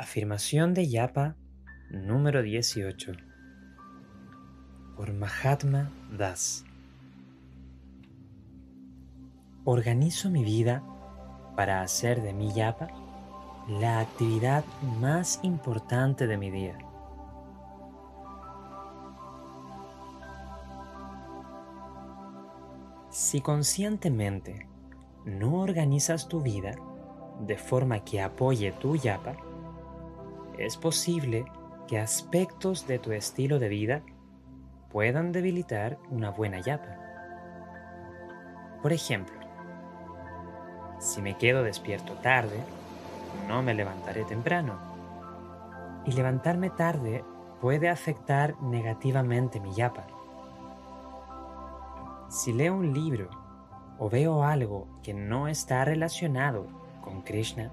Afirmación de Yapa número 18 por Mahatma Das. Organizo mi vida para hacer de mi Yapa la actividad más importante de mi día. Si conscientemente no organizas tu vida de forma que apoye tu yapa, es posible que aspectos de tu estilo de vida puedan debilitar una buena yapa. Por ejemplo, si me quedo despierto tarde, no me levantaré temprano. Y levantarme tarde puede afectar negativamente mi yapa. Si leo un libro o veo algo que no está relacionado con Krishna,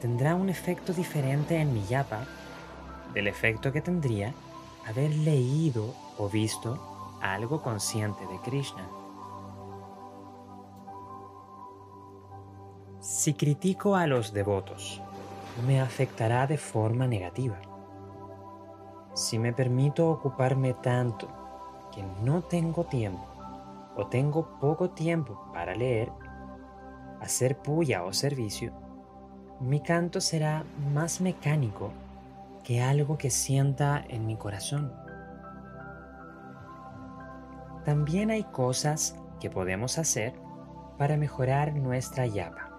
tendrá un efecto diferente en mi yapa del efecto que tendría haber leído o visto algo consciente de Krishna. Si critico a los devotos, me afectará de forma negativa. Si me permito ocuparme tanto que no tengo tiempo o tengo poco tiempo para leer, hacer puya o servicio, mi canto será más mecánico que algo que sienta en mi corazón. También hay cosas que podemos hacer para mejorar nuestra yapa.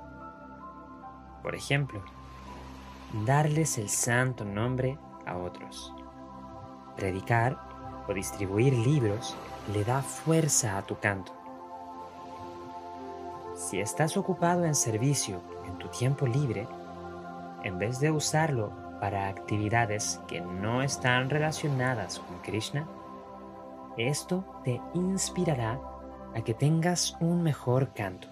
Por ejemplo, darles el santo nombre a otros. Predicar o distribuir libros le da fuerza a tu canto. Si estás ocupado en servicio en tu tiempo libre, en vez de usarlo para actividades que no están relacionadas con Krishna, esto te inspirará a que tengas un mejor canto.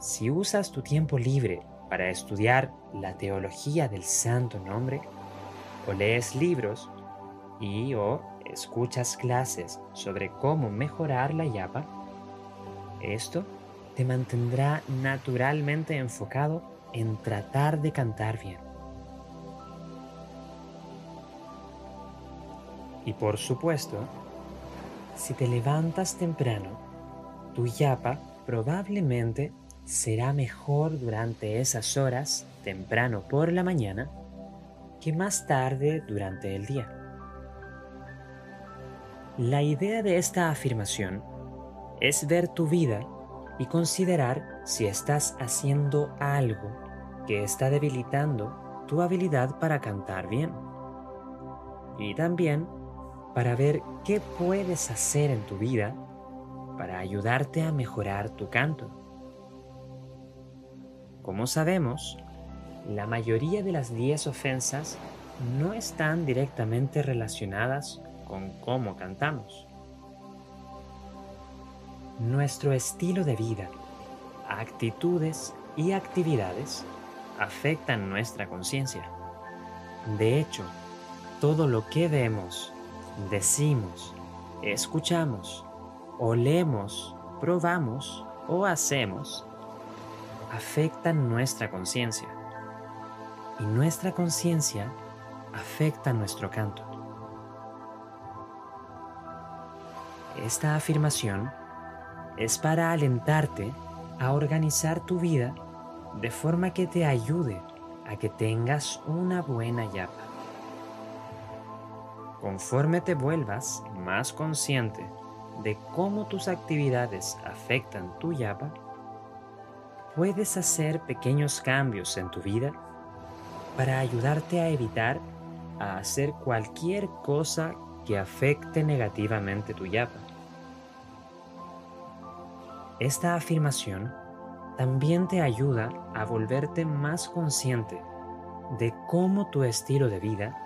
Si usas tu tiempo libre para estudiar la teología del santo nombre, o lees libros y o escuchas clases sobre cómo mejorar la yapa, esto te mantendrá naturalmente enfocado en tratar de cantar bien. Y por supuesto, si te levantas temprano, tu yapa probablemente será mejor durante esas horas temprano por la mañana que más tarde durante el día. La idea de esta afirmación es ver tu vida y considerar si estás haciendo algo que está debilitando tu habilidad para cantar bien. Y también para ver qué puedes hacer en tu vida para ayudarte a mejorar tu canto. Como sabemos, la mayoría de las 10 ofensas no están directamente relacionadas con cómo cantamos nuestro estilo de vida, actitudes y actividades afectan nuestra conciencia. De hecho, todo lo que vemos, decimos, escuchamos, olemos, probamos o hacemos afectan nuestra conciencia. Y nuestra conciencia afecta nuestro canto. Esta afirmación es para alentarte a organizar tu vida de forma que te ayude a que tengas una buena yapa. Conforme te vuelvas más consciente de cómo tus actividades afectan tu yapa, puedes hacer pequeños cambios en tu vida para ayudarte a evitar a hacer cualquier cosa que afecte negativamente tu yapa. Esta afirmación también te ayuda a volverte más consciente de cómo tu estilo de vida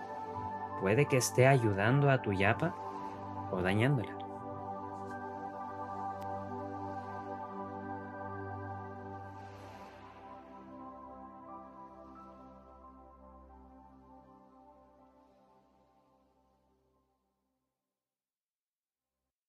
puede que esté ayudando a tu yapa o dañándola.